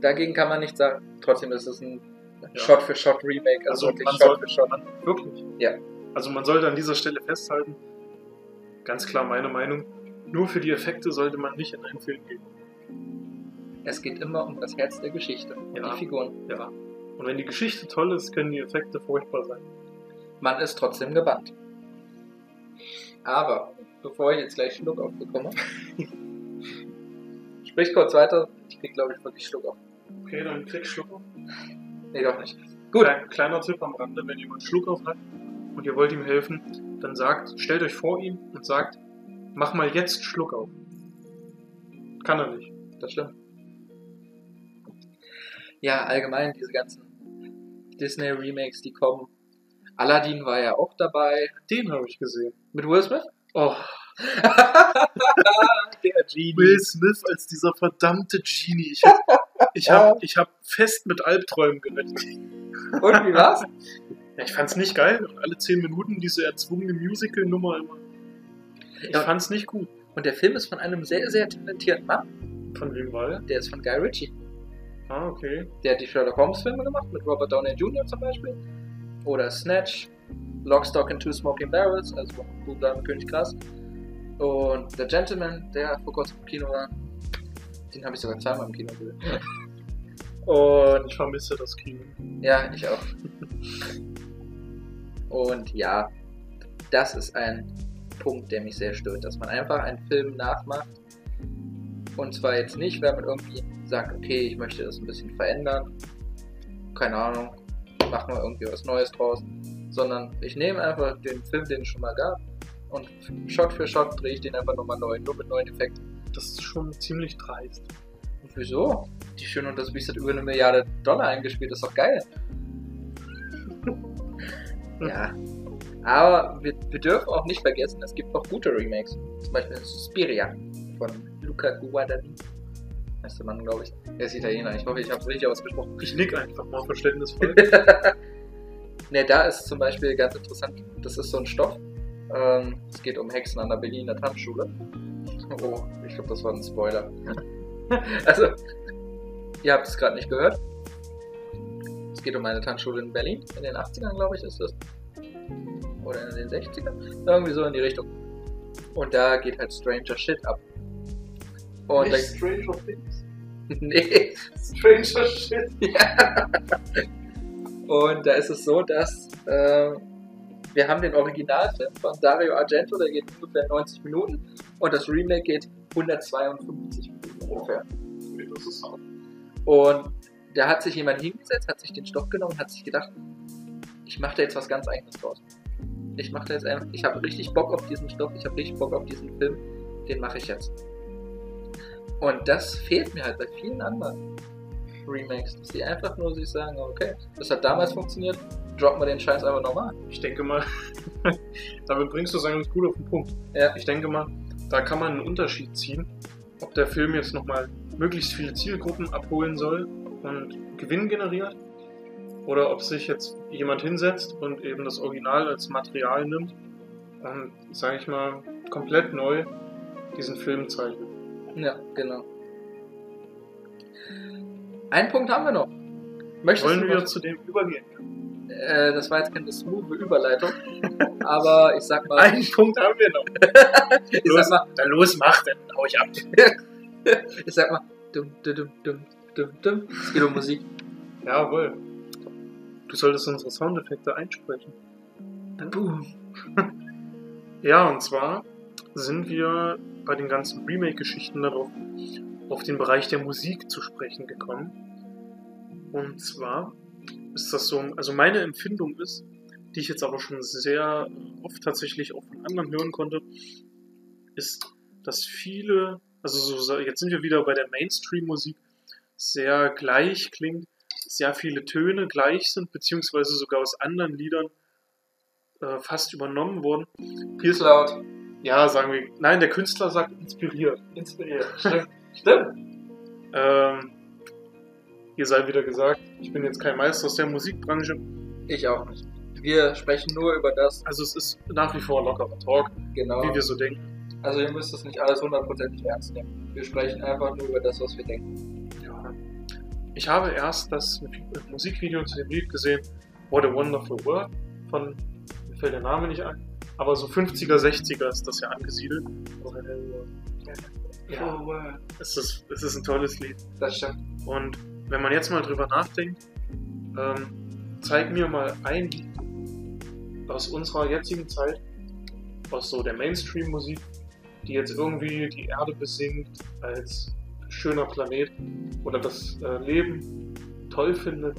Dagegen kann man nicht sagen. Trotzdem ist es ein Ja. Shot-für-Shot-Remake, also, Also wirklich man Shot soll- für Shot. Wirklich? Ja. Also man sollte an dieser Stelle festhalten, ganz klar meine Meinung, nur für die Effekte sollte man nicht in einen Film gehen. Es geht immer um das Herz der Geschichte, um Ja. die Figuren. Ja. Und wenn die Geschichte toll ist, können die Effekte furchtbar sein. Man ist trotzdem gebannt. Aber, bevor ich jetzt gleich Schluck aufbekomme, <laughs> sprich kurz weiter. Ich krieg, glaube ich, wirklich Schluck auf. Okay, dann krieg Schluck auf. Nee, doch nicht. Gut. Klein, kleiner Tipp am Rande, wenn jemand Schluck auf hat und ihr wollt ihm helfen, dann sagt, stellt euch vor ihn und sagt, mach mal jetzt Schluck auf. Kann er nicht. Das stimmt. Ja, allgemein diese ganzen Disney-Remakes, die kommen. Aladdin war ja auch dabei. Den habe ich gesehen. Mit Will Smith? Oh, <laughs> Der Genie. Will Smith als dieser verdammte Genie. Ich, hab- ich habe ich hab fest mit Albträumen gerechnet. Und wie war's? Ja, ich fand's nicht geil. Alle zehn Minuten diese erzwungene Musical-Nummer immer. Ich Ja. fand's nicht gut. Und der Film ist von einem sehr, sehr talentierten Mann. Von wem war der? Der ist von Guy Ritchie. Ah, okay. Der hat die Sherlock Holmes Filme gemacht, mit Robert Downey Jr. zum Beispiel. Oder Snatch, Lock, Stock and Two Smoking Barrels, also Dame, König, Krass. Und The Gentleman, der vor kurzem im Kino war. Den habe ich sogar zweimal im Kino gesehen. Und Ich vermisse das Kino. ja, ich auch. Und ja, das ist ein Punkt, der mich sehr stört, dass man einfach einen Film nachmacht. Und zwar jetzt nicht, weil man irgendwie sagt, okay, ich möchte das ein bisschen verändern. Keine Ahnung, machen wir irgendwie was Neues draus. Sondern ich nehme einfach den Film, den es schon mal gab, und Shot für Shot drehe ich den einfach nochmal neu, nur mit neuen Effekten. Das ist schon ziemlich dreist. Und wieso? Die Schöne und das Biest hat über eine Milliarde Dollar eingespielt, das ist doch geil. <laughs> ja. Aber wir, wir dürfen auch nicht vergessen, es gibt noch gute Remakes. Zum Beispiel Suspiria von Luca Guadagnini. Heißt der Mann, glaube ich. Er ist Italiener. Ich hoffe, ich habe es richtig ausgesprochen. Ich nick einfach mal verständnisvoll. <laughs> ne, da ist zum Beispiel ganz interessant, das ist so ein Stoff. Ähm, es geht um Hexen an der Berliner Tanzschule. Oh, ich glaube, das war ein Spoiler. <laughs> also, ihr habt es gerade nicht gehört. Es geht um eine Tanzschule in Berlin. In den 80ern, glaube ich, ist das. Oder in den 60ern. Irgendwie so in die Richtung. Und da geht halt Stranger Shit ab. Und da, Stranger Things. <laughs> nee, Stranger Shit. <laughs> Ja. Und da ist es so, dass äh, wir haben den Originalfilm von Dario Argento, der geht ungefähr 90 Minuten und das Remake geht 152 Minuten ungefähr. Und da hat sich jemand hingesetzt, hat sich den Stoff genommen und hat sich gedacht, ich mache da jetzt was ganz eigenes draus. Ich mache da jetzt einfach, ich habe richtig Bock auf diesen Stoff, ich habe richtig Bock auf diesen Film, den mache ich jetzt. Und das fehlt mir halt bei vielen anderen Remakes, dass die einfach nur sich sagen, okay, das hat damals funktioniert, droppen wir den Scheiß einfach nochmal. Ich denke mal, <laughs> damit bringst du es eigentlich gut auf den Punkt. Ja. Ich denke mal, da kann man einen Unterschied ziehen, ob der Film jetzt nochmal möglichst viele Zielgruppen abholen soll und Gewinn generiert oder ob sich jetzt jemand hinsetzt und eben das Original als Material nimmt und, sage ich mal, komplett neu diesen Film zeichnet. Ja, genau. Einen Punkt haben wir noch. Möchtest Wollen wir noch- zu dem übergehen? äh, das war jetzt keine smooth Überleitung, <laughs> aber ich sag mal, Einen Punkt haben wir noch. <laughs> ich Los, sag mal, dann los, mach, dann hau ich ab. <laughs> ich sag mal, dum, dum, dum, dum, dum, dum. Es geht um Musik. Jawohl. Du solltest unsere Soundeffekte einsprechen. Boom. Ja, und zwar sind wir bei den ganzen Remake-Geschichten darauf auf den Bereich der Musik zu sprechen gekommen. Und zwar ist das so, also meine Empfindung ist, die ich jetzt aber schon sehr oft tatsächlich auch von anderen hören konnte, ist, dass viele, also so, jetzt sind wir wieder bei der Mainstream-Musik, sehr gleich klingt, sehr viele Töne gleich sind, beziehungsweise sogar aus anderen Liedern äh, fast übernommen wurden. Viel ist laut. Ja, sagen wir. Nein, der Künstler sagt inspiriert. Inspiriert. <laughs> Stimmt. Stimmt. Ähm, hier sei wieder gesagt, ich bin jetzt kein Meister aus der Musikbranche. Ich auch nicht. Wir sprechen nur über das, Also es ist nach wie vor lockerer Talk, genau. wie wir so denken. Also ihr müsst das nicht alles hundertprozentig ernst nehmen. Wir sprechen einfach nur über das, was wir denken. Ja. Ich habe erst das Musikvideo zu dem Lied gesehen, What a Wonderful World, von, mir fällt der Name nicht ein. Aber so 50er, 60er ist das ja angesiedelt. Ja, Oh, wow. es ist, es ist ein tolles Lied. Das stimmt. Und wenn man jetzt mal drüber nachdenkt, ähm, zeig mir mal ein Lied aus unserer jetzigen Zeit, aus so der Mainstream-Musik, die jetzt irgendwie die Erde besingt als schöner Planet oder das äh, Leben toll findet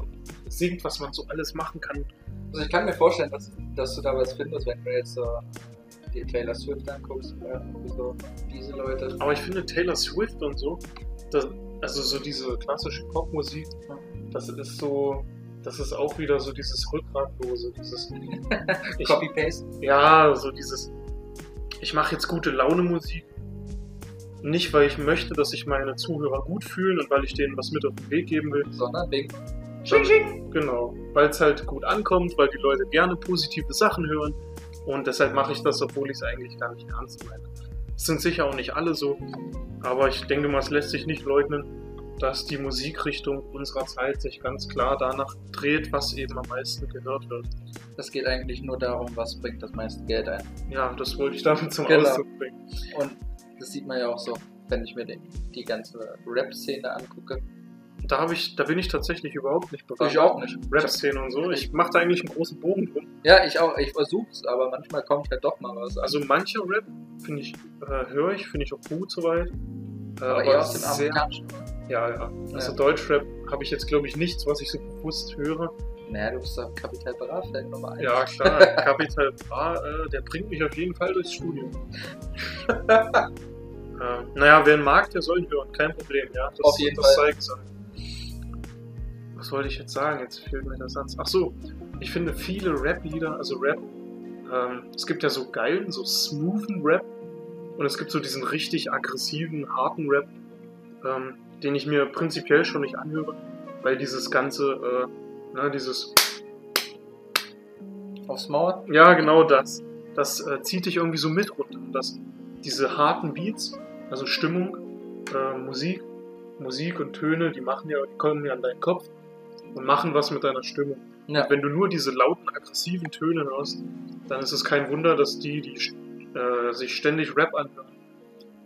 singt, was man so alles machen kann. Also ich kann mir vorstellen, dass, dass du da was findest, wenn du jetzt so die Taylor Swift anguckst, äh, so diese Leute. Aber ich finde Taylor Swift und so, das, also so diese klassische Popmusik, das ist so, das ist auch wieder so dieses Rückgratlose, dieses <laughs> Copy-Paste. Ja, so dieses, ich mache jetzt gute Laune Musik. Nicht, weil ich möchte, dass sich meine Zuhörer gut fühlen und weil ich denen was mit auf den Weg geben will. sondern wegen Sondern- Genau, weil es halt gut ankommt, weil die Leute gerne positive Sachen hören. Und deshalb mache ich das, obwohl ich es eigentlich gar nicht ernst meine. Es sind sicher auch nicht alle so, aber ich denke mal, es lässt sich nicht leugnen, dass die Musikrichtung unserer Zeit sich ganz klar danach dreht, was eben am meisten gehört wird. Es geht eigentlich nur darum, was bringt das meiste Geld ein. Ja, das wollte ich damit zum Genau. Ausdruck bringen. Und das sieht man ja auch so, wenn ich mir die ganze Rap-Szene angucke. Da, hab ich, da bin ich tatsächlich überhaupt nicht bewandert. Ich auch nicht. Rap-Szene und so. Ich mache da eigentlich einen großen Bogen drum. Ja, ich auch. Ich versuch's, aber manchmal kommt halt doch mal was. Also mancher Rap finde ich, äh, höre ich, finde ich auch gut soweit. Äh, aber eher aus dem sehr- amerikanischen. Ja, ja. Also Ja. Deutschrap habe ich jetzt, glaube ich, nichts, was ich so bewusst höre. Naja, du bist doch Capital Bra-Fan Nummer 1. Ja, klar, <laughs> Capital Bra, äh, der bringt mich auf jeden Fall durchs Studium. <laughs> äh, naja, wer ihn mag, der soll ihn hören, kein Problem, ja. Das, Auf jeden das Fall. gesagt. Was wollte ich jetzt sagen? Jetzt fehlt mir der Satz. Ach so, ich finde viele Rap-Lieder, also Rap, ähm, es gibt ja so geilen, so smoothen Rap und es gibt so diesen richtig aggressiven, harten Rap, ähm, den ich mir prinzipiell schon nicht anhöre, weil dieses ganze, äh, ne, dieses Aufs Maul. ja, genau das. Das äh, zieht dich irgendwie so mit runter. Das, diese harten Beats, also Stimmung, äh, Musik, Musik und Töne, die machen ja, die kommen ja an deinen Kopf und machen was mit deiner Stimmung. Ja. Wenn du nur diese lauten, aggressiven Töne hörst, dann ist es kein Wunder, dass die, die äh, sich ständig Rap anhören,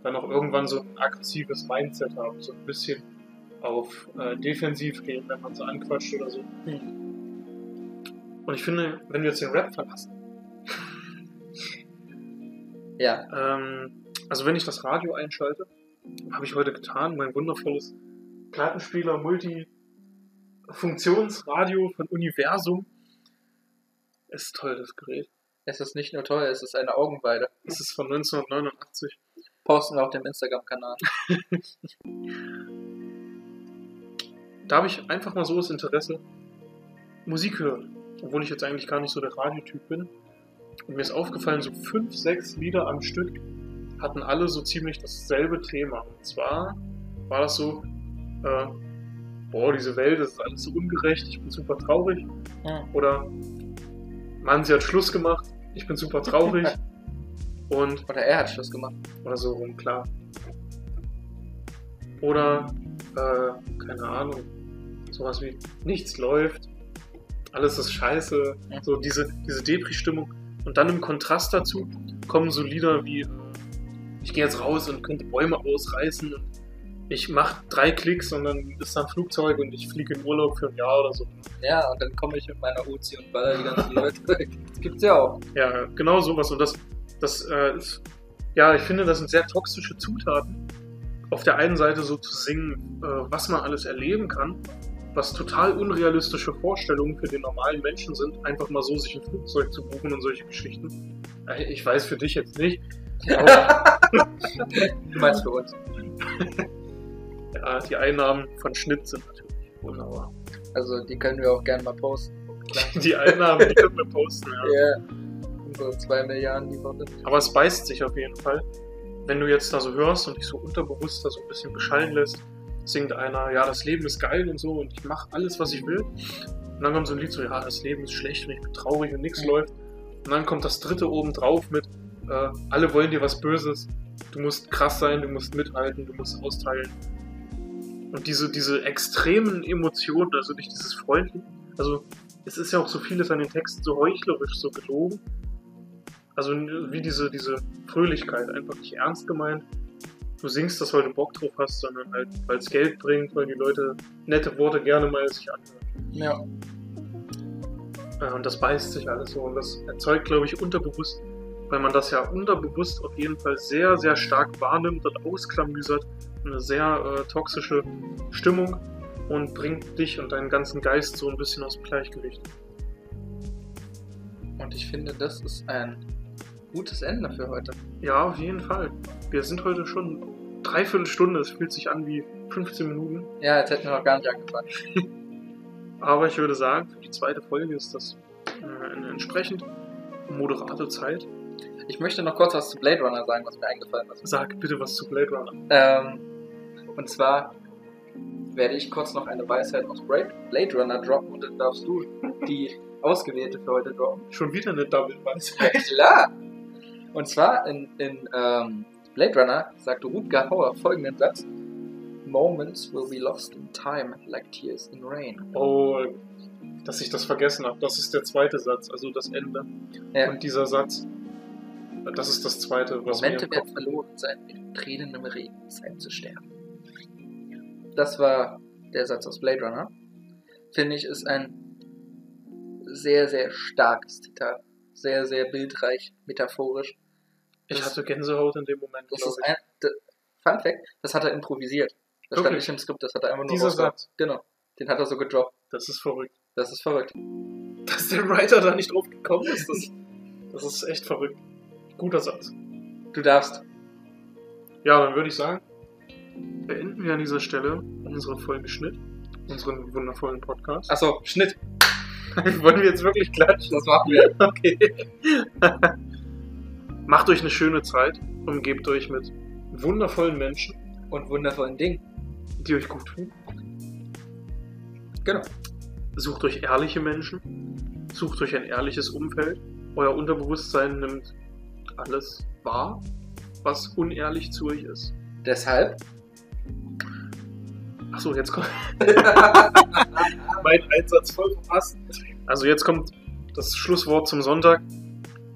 dann auch irgendwann so ein aggressives Mindset haben, so ein bisschen auf äh, defensiv gehen, wenn man sie anquatscht oder so. Und ich finde, wenn wir jetzt den Rap verlassen, Ja. ähm, also wenn ich das Radio einschalte, habe ich heute getan, mein wundervolles Plattenspieler Multi-Funktionsradio von Universum. Ist toll, das Gerät. Es ist nicht nur toll, es ist eine Augenweide. Es ist von 1989. Posten wir auf dem Instagram-Kanal. <laughs> Da habe ich einfach mal so das Interesse, Musik hören. Obwohl ich jetzt eigentlich gar nicht so der Radiotyp bin. Und mir ist aufgefallen, so fünf, sechs Lieder am Stück hatten alle so ziemlich dasselbe Thema. Und zwar war das so, äh, boah, diese Welt, das ist alles so ungerecht, ich bin super traurig. Oder, Mann, sie hat Schluss gemacht, ich bin super traurig. <laughs> Und Oder er hat Schluss gemacht. oder so rum, klar. Oder, äh, keine Ahnung, sowas wie nichts läuft, alles ist scheiße, Ja. so diese, diese Depri-Stimmung. Und dann im Kontrast dazu kommen so Lieder wie, ich gehe jetzt raus und könnte Bäume ausreißen und ich mache drei Klicks und dann ist da ein Flugzeug und ich fliege in Urlaub für ein Jahr oder so. Ja, und dann komme ich mit meiner Uzi und baller die ganzen Leute weg. Das gibt's ja auch. Ja, genau sowas. Und das, das äh, ist, ja, ich finde, das sind sehr toxische Zutaten. Auf der einen Seite so zu singen, äh, was man alles erleben kann, was total unrealistische Vorstellungen für den normalen Menschen sind, einfach mal so sich ein Flugzeug zu buchen und solche Geschichten. Ich weiß für dich jetzt nicht. Aber <laughs> Du meinst für uns. <laughs> ja, die Einnahmen von Schnitt sind natürlich wunderbar. Also die können wir auch gerne mal posten. <laughs> Die Einnahmen, die können wir posten, ja. Ja. So zwei Milliarden die Woche. Aber es beißt sich auf jeden Fall. Wenn du jetzt da so hörst und dich so unterbewusst da so ein bisschen beschallen lässt, singt einer, ja, das Leben ist geil und so und ich mache alles, was ich will. Und dann kommt so ein Lied so, ja, das Leben ist schlecht und ich bin traurig und nichts Mhm. läuft. Und dann kommt das dritte oben drauf mit, äh, alle wollen dir was Böses. Du musst krass sein, du musst mithalten, du musst austeilen. Und diese, diese extremen Emotionen, also nicht dieses Freundliche, also es ist ja auch so vieles an den Texten so heuchlerisch, so gelogen. Also wie diese, diese Fröhlichkeit, einfach nicht ernst gemeint. Du singst das, weil du Bock drauf hast, sondern halt, weil es Geld bringt, weil die Leute nette Worte gerne mal sich anhören. Ja. Ja, und das beißt sich alles so und das erzeugt, glaube ich, unterbewusst, weil man das ja unterbewusst auf jeden Fall sehr, sehr stark wahrnimmt und ausklamüsert, eine sehr äh, toxische Stimmung und bringt dich und deinen ganzen Geist so ein bisschen aus dem Gleichgewicht. Und ich finde, das ist ein gutes Ende für heute. Ja, auf jeden Fall. Wir sind heute schon dreiviertel Stunde, es fühlt sich an wie 15 Minuten. Ja, jetzt hätten wir noch gar nicht angefangen. <laughs> Aber ich würde sagen, für die zweite Folge ist das äh, eine entsprechend moderate Zeit. Ich möchte noch kurz was zu Blade Runner sagen, was mir eingefallen ist. Sag bitte was zu Blade Runner. Ähm, und zwar werde ich kurz noch eine Weisheit aus Blade Runner droppen und dann darfst du die ausgewählte für heute droppen. Schon wieder eine Double-Weisheit. <laughs> Klar! Und zwar in, in ähm, Blade Runner sagte Rutger Hauer folgenden Satz: Moments will be lost in time, like tears in rain. Oh, dass ich das vergessen habe. Das ist der zweite Satz, also das Ende. Ja. Und dieser Satz, das ist das zweite, was Momente mir werden verloren sein, mit Tränen im Regen sein zu sterben. Das war der Satz aus Blade Runner. Finde ich, ist ein sehr, sehr starkes Zitat. Sehr, sehr bildreich, metaphorisch. Ich Das- hatte Gänsehaut in dem Moment, Das ist ein Fun Fact, das hat er improvisiert. Das stand Wirklich? nicht im Skript, das hat er einfach nur Dieser. Satz, Genau. Den hat er so gedroppt. das ist verrückt. Das ist verrückt. Dass der Writer da nicht drauf gekommen ist, das, <laughs> das ist echt verrückt. Guter Satz. Du darfst. Ja, dann würde ich sagen, beenden wir an dieser Stelle unsere Folge Schnitt, unseren wundervollen Podcast. Achso, Schnitt. <laughs> Wollen wir jetzt wirklich klatschen? Das machen wir. <laughs> Okay. <laughs> Macht euch eine schöne Zeit, umgebt euch mit wundervollen Menschen, Und wundervollen Ding. die euch gut tun. Genau. Sucht euch ehrliche Menschen, sucht euch ein ehrliches Umfeld. Euer Unterbewusstsein nimmt alles wahr, was unehrlich zu euch ist. Deshalb. Achso, jetzt kommt <laughs> mein Einsatz voll verpasst. Also jetzt kommt das Schlusswort zum Sonntag.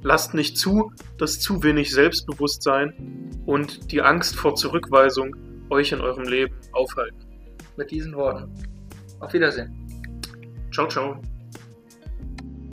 Lasst nicht zu, dass zu wenig Selbstbewusstsein und die Angst vor Zurückweisung euch in eurem Leben aufhalten. Mit diesen Worten. Auf Wiedersehen. Ciao, ciao.